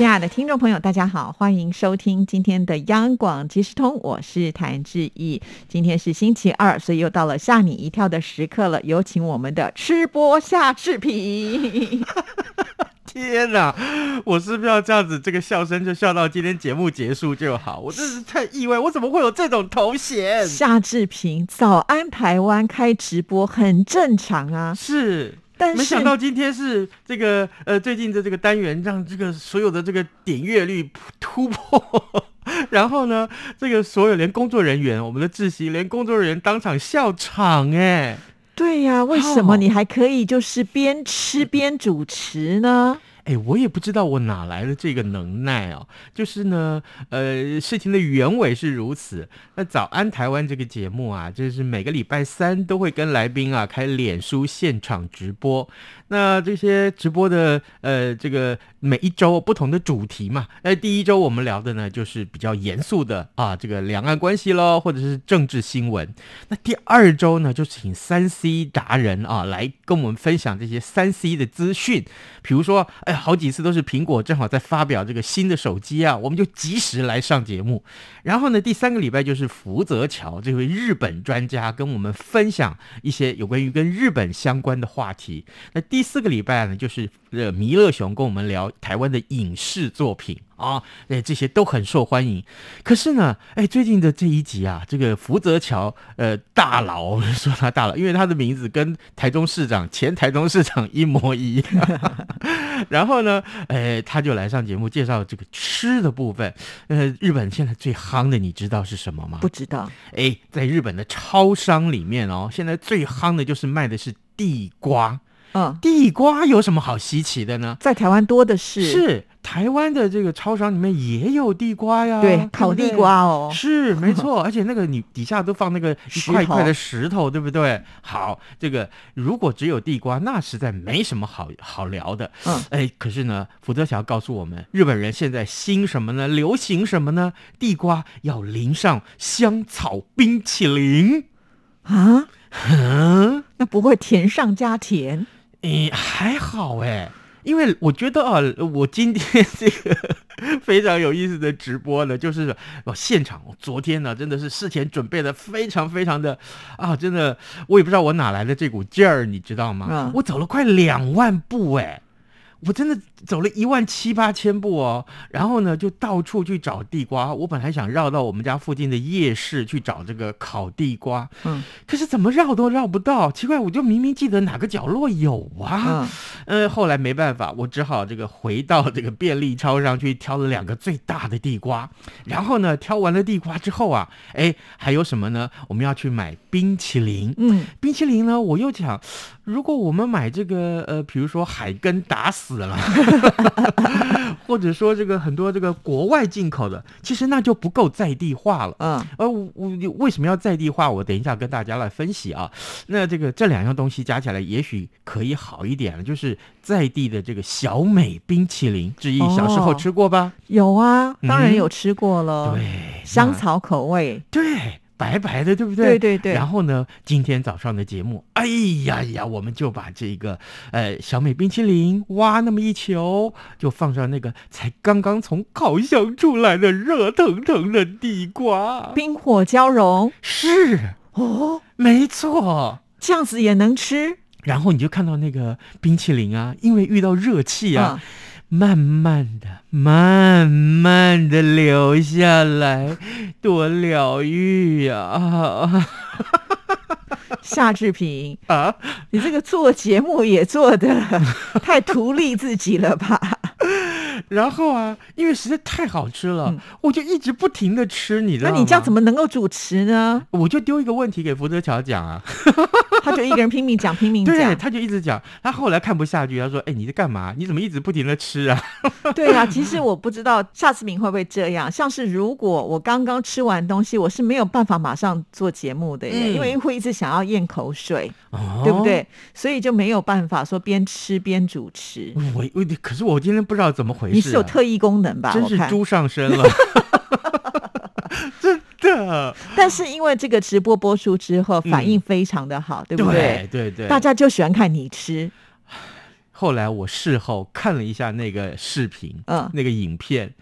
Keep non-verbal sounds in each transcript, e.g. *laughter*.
亲爱的听众朋友，大家好，欢迎收听今天的央广即时通，我是谭志毅。今天是星期二，所以又到了吓你一跳的时刻了。有请我们的吃播夏志平。*laughs* 天哪，我是不是要这样子？这个笑声就笑到今天节目结束就好？我真是太意外，我怎么会有这种头衔？夏志平，早安台湾开直播很正常啊。是。但是没想到今天是这个呃最近的这个单元让这个所有的这个点阅率 *laughs* 突破，*laughs* 然后呢，这个所有连工作人员，我们的窒息连工作人员当场笑场哎，对呀，为什么你还可以就是边吃边主持呢？哎，我也不知道我哪来的这个能耐哦。就是呢，呃，事情的原委是如此。那早安台湾这个节目啊，就是每个礼拜三都会跟来宾啊开脸书现场直播。那这些直播的呃，这个每一周不同的主题嘛。那第一周我们聊的呢，就是比较严肃的啊，这个两岸关系喽，或者是政治新闻。那第二周呢，就请三 C 达人啊来跟我们分享这些三 C 的资讯，比如说，哎，好几次都是苹果正好在发表这个新的手机啊，我们就及时来上节目。然后呢，第三个礼拜就是福泽桥这位日本专家跟我们分享一些有关于跟日本相关的话题。那第四个礼拜呢，就是呃弥勒熊跟我们聊台湾的影视作品啊，哎这些都很受欢迎。可是呢，哎最近的这一集啊，这个福泽桥呃大佬，我 *laughs* 们说他大佬，因为他的名字跟台中市长前台中市长一模一样。*laughs* 然后呢，哎他就来上节目介绍这个吃的部分。呃，日本现在最夯的，你知道是什么吗？不知道。哎，在日本的超商里面哦，现在最夯的就是卖的是地瓜。嗯，地瓜有什么好稀奇的呢？在台湾多的是。是台湾的这个超商里面也有地瓜呀，对，烤地瓜哦，是没错，*laughs* 而且那个你底下都放那个一块一块的石头，对不对？好，这个如果只有地瓜，那实在没什么好好聊的。嗯，哎，可是呢，福泽桥告诉我们，日本人现在兴什么呢？流行什么呢？地瓜要淋上香草冰淇淋啊？嗯，那不会甜上加甜？诶，还好哎，因为我觉得啊，我今天这个非常有意思的直播呢，就是哦，现场，昨天呢真的是事前准备的非常非常的啊，真的，我也不知道我哪来的这股劲儿，你知道吗？嗯我走了快两万步哎。我真的走了一万七八千步哦，然后呢，就到处去找地瓜。我本来想绕到我们家附近的夜市去找这个烤地瓜，嗯，可是怎么绕都绕不到，奇怪，我就明明记得哪个角落有啊，嗯，呃，后来没办法，我只好这个回到这个便利超商去挑了两个最大的地瓜，然后呢，挑完了地瓜之后啊，哎，还有什么呢？我们要去买冰淇淋，嗯，冰淇淋呢，我又想，如果我们买这个呃，比如说海根打死了，*laughs* 或者说这个很多这个国外进口的，其实那就不够在地化了。嗯，而我我为什么要在地化？我等一下跟大家来分析啊。那这个这两样东西加起来，也许可以好一点了，就是在地的这个小美冰淇淋。志毅哦小时候吃过吧？有啊，当然嗯有吃过了，对，香草口味，对。白白的，对不对？对对对然后呢，今天早上的节目，哎呀呀，我们就把这个呃小美冰淇淋挖那么一球，就放上那个才刚刚从烤箱出来的热腾腾的地瓜。冰火交融是，哦，没错。这样子也能吃然后你就看到那个冰淇淋啊，因为遇到热气啊，嗯慢慢的、慢慢的流下来，多疗愈呀！啊 *laughs* 夏志平，啊！你这个做节目也做的太图利自己了吧？*laughs* 然后啊，因为实在太好吃了，嗯我就一直不停的吃，你知道吗？那你这样怎么能够主持呢？我就丢一个问题给福泽桥讲啊，他就一个人拼命讲，拼命对，讲。他就一直讲。他后来看不下去，他说：“哎，你在干嘛？你怎么一直不停的吃啊 *laughs* 对啊，其实我不知道夏志明会不会这样。像是如果我刚刚吃完东西，我是没有办法马上做节目的耶，嗯因为会一直想要咽口水，？”哦对不？对？所以就没有办法说边吃边主持。我我可是我今天不知道怎么回事、啊，你是有特异功能吧？真。是猪上身了，*laughs* 真的，但是因为这个直播播出之后，反应非常的好，对不对？对对大家就喜欢看你吃，后来我事后看了一下那个视频，嗯那个影片。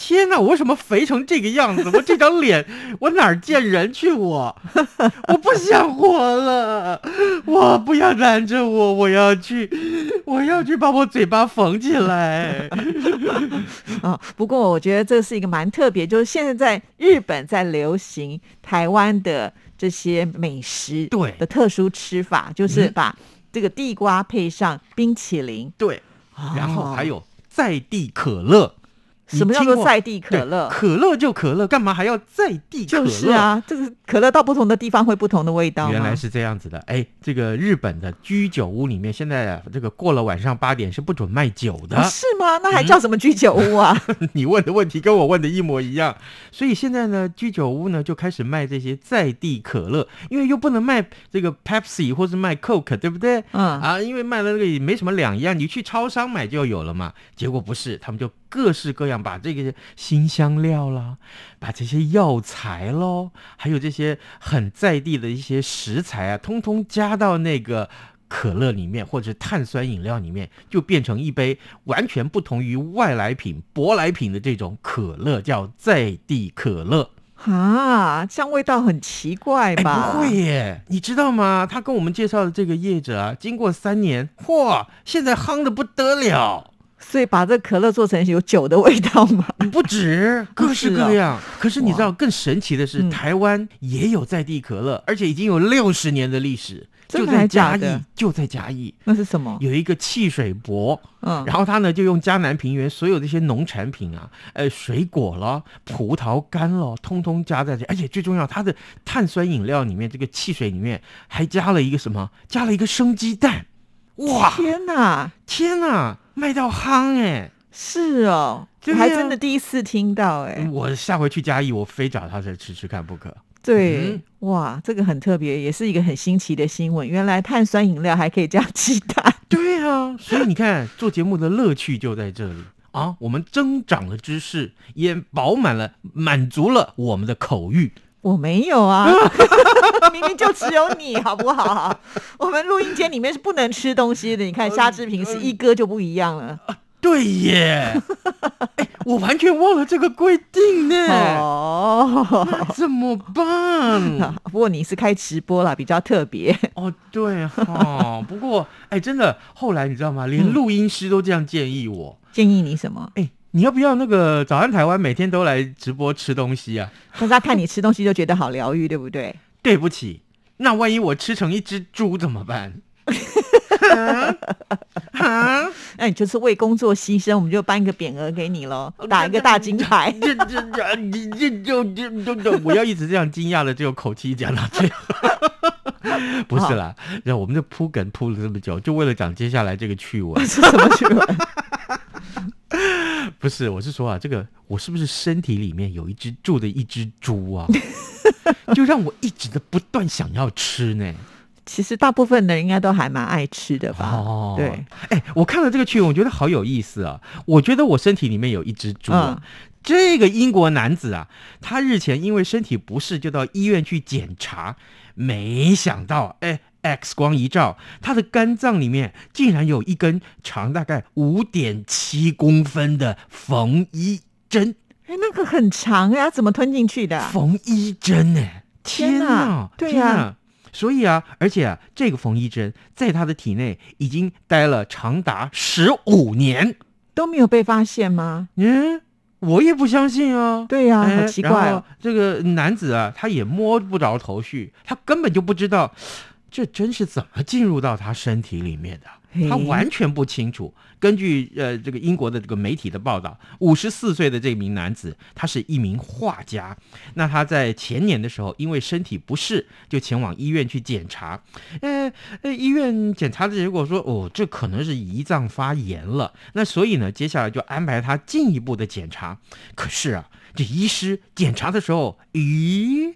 天哪！我为什么肥成这个样子？我这张脸，*laughs* 我哪儿见人去我？*laughs* 我不想活了！我不要拦着我，我要去，我要去把我嘴巴缝起来。啊、*laughs* 不过我觉得这是一个蛮特别，就是现在在日本在流行台湾的这些美食对的特殊吃法，就是嗯把这个地瓜配上冰淇淋，对，然后哦还有在地可乐。什么叫做在地可乐？可乐就可乐，干嘛还要在地可乐？就是啊，这个可乐到不同的地方会不同的味道原来是这样子的，哎，这个日本的居酒屋里面，现在啊，这个过了晚上八点是不准卖酒的。哦是吗？那还叫什么居酒屋啊？*laughs* 你问的问题跟我问的一模一样，所以现在呢，居酒屋呢就开始卖这些在地可乐，因为又不能卖这个 Pepsi 或是卖 Coke，对不对？嗯，啊，因为卖了那个也没什么两样，你去超商买就有了嘛。结果不是，他们就各式各样把这个新香料啦，把这些药材喽，还有这些很在地的一些食材啊，通通加到那个。可乐里面或者碳酸饮料里面，就变成一杯完全不同于外来品、舶来品的这种可乐，叫在地可乐。啊，这样味道很奇怪哎，吧？不会耶，你知道吗？他跟我们介绍的这个业者啊，经过三年，嚯，现在夯的不得了，所以把这可乐做成有酒的味道嘛？*laughs* 不止 *laughs* 各式各样。可是你知道更神奇的是，嗯台湾也有在地可乐，而且已经有六十年的历史，就在嘉义，就在嘉义。那是什么？有一个汽水博，嗯，然后他呢就用嘉南平原所有这些农产品啊，呃，水果了、葡萄干了，通通加在这，而且最重要，它的碳酸饮料里面，这个汽水里面还加了一个什么？加了一个生鸡蛋，哇，天哪！天哪，卖到夯哎！是哦，对呀我还真的第一次听到哎、我下回去嘉义，我非找他再吃吃看不可。对，嗯哇，这个很特别，也是一个很新奇的新闻。原来碳酸饮料还可以加鸡蛋，*laughs* 对啊，所以你看，做节目的乐趣就在这里啊！我们增长了知识，也饱满了，满足了我们的口欲。我没有啊，*laughs* 明明就只有你，好不好？我们录音间里面是不能吃东西的。你看夏志平是一哥就不一样了对耶，*laughs* 哎，我完全忘了这个规定呢，怎么办？不过你是开直播啦，比较特别。哦，对哈、不过哎，真的，后来你知道吗？连嗯录音师都这样建议我，建议你什么？哎，你要不要那个早安台湾每天都来直播吃东西啊？大家看你吃东西就觉得好疗愈，对不对？对不起，那万一我吃成一只猪怎么办？*laughs* 那你就是为工作牺牲，我们就颁一个匾额给你喽，打一个大金牌。这这这这这就就就就我要一直这样惊讶的这种口气讲到最后。不是啦，然后我们就铺梗铺了这么久，就为了讲接下来这个趣闻。是什么趣闻？*laughs* 不是，我是说啊，这个我是不是身体里面有一只住的一只猪啊？*laughs* 就让我一直的不断想要吃呢。其实大部分的人应该都还蛮爱吃的吧？哦，对，哎，我看了这个趣闻，我觉得好有意思啊！我觉得我身体里面有一只猪啊。嗯这个英国男子啊，他日前因为身体不适，就到医院去检查，没想到，哎，X 光一照，他的肝脏里面竟然有一根长大概五点七公分的缝衣针，哎，那个很长呀，怎么吞进去的啊？缝衣针呢、天哪哪，对呀所以啊，而且啊，这个缝衣针在他的体内已经待了长达十五年。都没有被发现吗？嗯，我也不相信啊。对呀、哎好奇怪哦。这个男子啊，他也摸不着头绪，他根本就不知道这针是怎么进入到他身体里面的？他完全不清楚。根据呃这个英国的这个媒体的报道，五十四岁的这名男子，他是一名画家。那他在前年的时候，因为身体不适，就前往医院去检查。呃呃，医院检查的结果说，哦，这可能是胰脏发炎了。那所以呢，接下来就安排他进一步的检查。可是啊，这医师检查的时候，咦，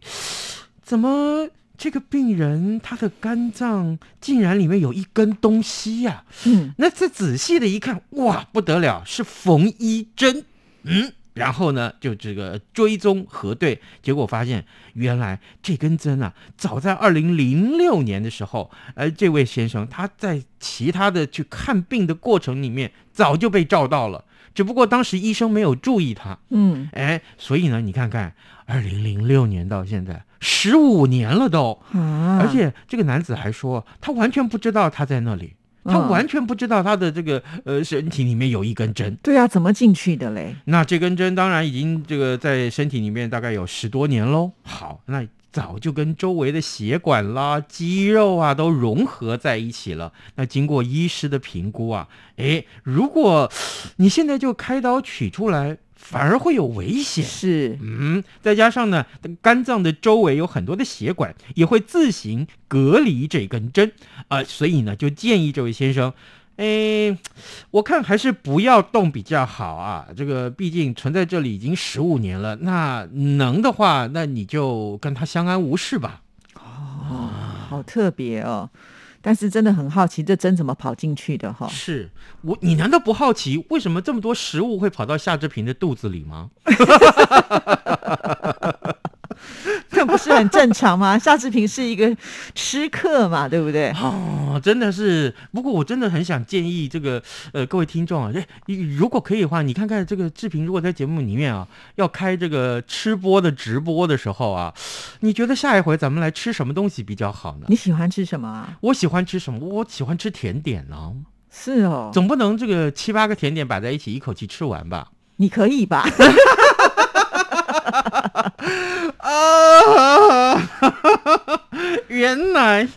怎么？这个病人他的肝脏竟然里面有一根东西呀、嗯，那再仔细的一看，哇，不得了，是缝衣针。嗯，然后呢，就这个追踪核对，结果发现原来这根针啊，早在二零零六年的时候，呃，这位先生他在其他的去看病的过程里面早就被照到了，只不过当时医生没有注意他。嗯哎，所以呢，你看看，二零零六年到现在十五年了都。啊，而且这个男子还说，他完全不知道他在那里，他嗯完全不知道他的这个呃身体里面有一根针。对啊，怎么进去的嘞？那这根针当然已经这个在身体里面大概有十多年喽。好，那早就跟周围的血管啦、肌肉啊都融合在一起了。那经过医师的评估啊，诶，如果你现在就开刀取出来，反而会有危险。是，嗯，再加上呢，肝脏的周围有很多的血管，也会自行隔离这根针啊、所以呢，就建议这位先生，哎，我看还是不要动比较好啊。这个毕竟存在这里已经十五年了，那能的话，那你就跟他相安无事吧。哦，好特别哦。但是真的很好奇，这针怎么跑进去的哈、是我，你难道不好奇为什么这么多食物会跑到夏志平的肚子里吗？*laughs* 这不是很正常吗？夏志平是一个吃客嘛，对不对？哦，真的是。不过我真的很想建议这个呃各位听众啊，如果可以的话，你看看这个志平，如果在节目里面啊要开这个吃播的直播的时候啊，你觉得下一回咱们来吃什么东西比较好呢？你喜欢吃什么啊？我喜欢吃什么？我喜欢吃甜点呢、是哦，总不能这个七八个甜点摆在一起一口气吃完吧？你可以吧？*laughs* *laughs* 啊！原来，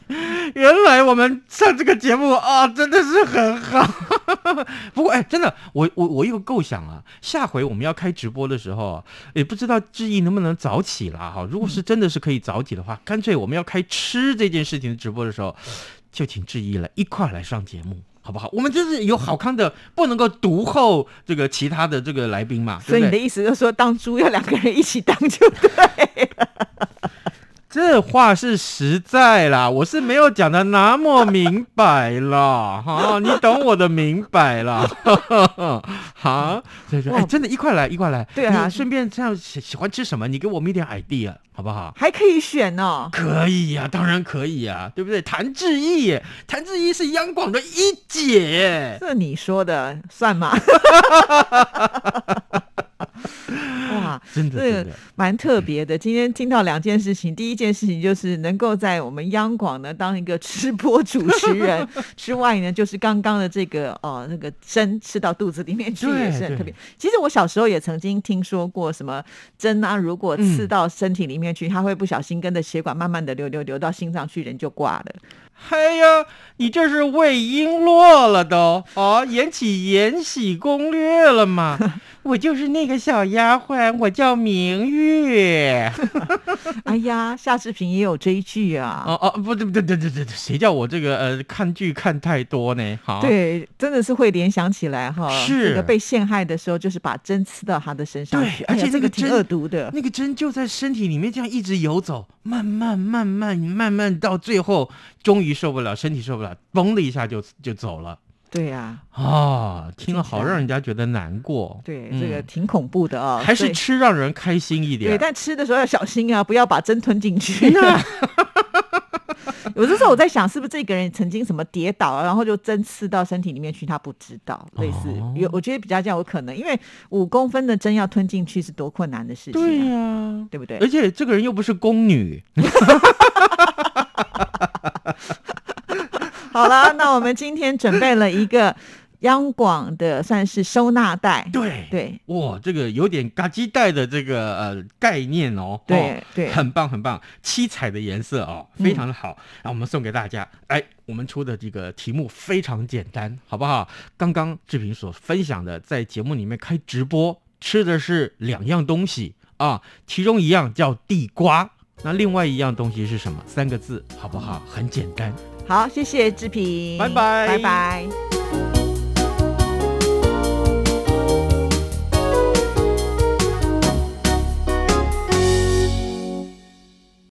原来我们上这个节目啊，真的是很好。*laughs* 不过，哎，真的，我我我有个构想啊，下回我们要开直播的时候，也不知道志毅能不能早起啦哈。如果是真的是可以早起的话，干脆我们要开吃这件事情的直播的时候，就请志毅来一块来上节目。好不好？我们就是有好康的，不能够独后这个其他的这个来宾嘛，所以你的？意思就是说，当猪要两个人一起当就对了。这话是实在啦，我是没有讲的那么明白啦，*laughs* 哈，你懂我的明白啦，*laughs* 哈，所以说，哎，真的，一块来，一块来，对啊你顺便这样喜喜欢吃什么，你给我们一点 idea，好不好？还可以选哦。可以呀、当然可以呀、对不对？谭志毅耶，谭志毅是央广的一姐耶，这你说的算吗？*laughs* 哇，真的蛮特别的。今天听到两件事情，第一件事情就是能够在我们央广呢当一个吃播主持人 *laughs* 之外呢，就是刚刚的这个哦那个针吃到肚子里面去也是很特别。其实我小时候也曾经听说过什么针啊，如果刺嗯到身体里面去，它会不小心跟着血管慢慢的流流流到心脏去，人就挂了。哎呀，你这是魏璎珞了都哦，演起《延禧攻略》了嘛？*laughs* 我就是那个小丫鬟，我叫明月。*laughs* 哎呀，夏志平也有追剧啊。哦哦，不对不对对对对，谁叫我这个呃看剧看太多呢？好，，对，真的是会联想起来哈。是这个被陷害的时候，就是把针刺到他的身上，对而且哎这个针个挺恶毒的。那个针就在身体里面这样一直游走，慢慢慢慢慢慢到最后，终于受不了，身体受不了，嘣的一下就就走了。对呀、啊，听了好让人家觉得难过。对，嗯这个挺恐怖的啊、还是吃让人开心一点。对，但吃的时候要小心啊，不要把针吞进去。*laughs* 有的时候我在想，是不是这个人曾经什么跌倒，然后就针刺到身体里面去，他不知道，类似哦有，我觉得比较这样有可能，因为五公分的针要吞进去是多困难的事情、啊，对呀、对不对而？且这个人又不是宫女，*laughs* 好了，那我们今天准备了一个央广的算是收纳袋，对。对，哇，这个有点嘎叽袋的这个呃概念哦，对哦对。很棒很棒，七彩的颜色哦，非常的好。那、我们送给大家，哎，我们出的这个题目非常简单，好不好？刚刚志平所分享的，在节目里面开直播吃的是两样东西啊，其中一样叫地瓜，那另外一样东西是什么？三个字，好不好？很简单。好，谢谢志平，拜拜拜拜。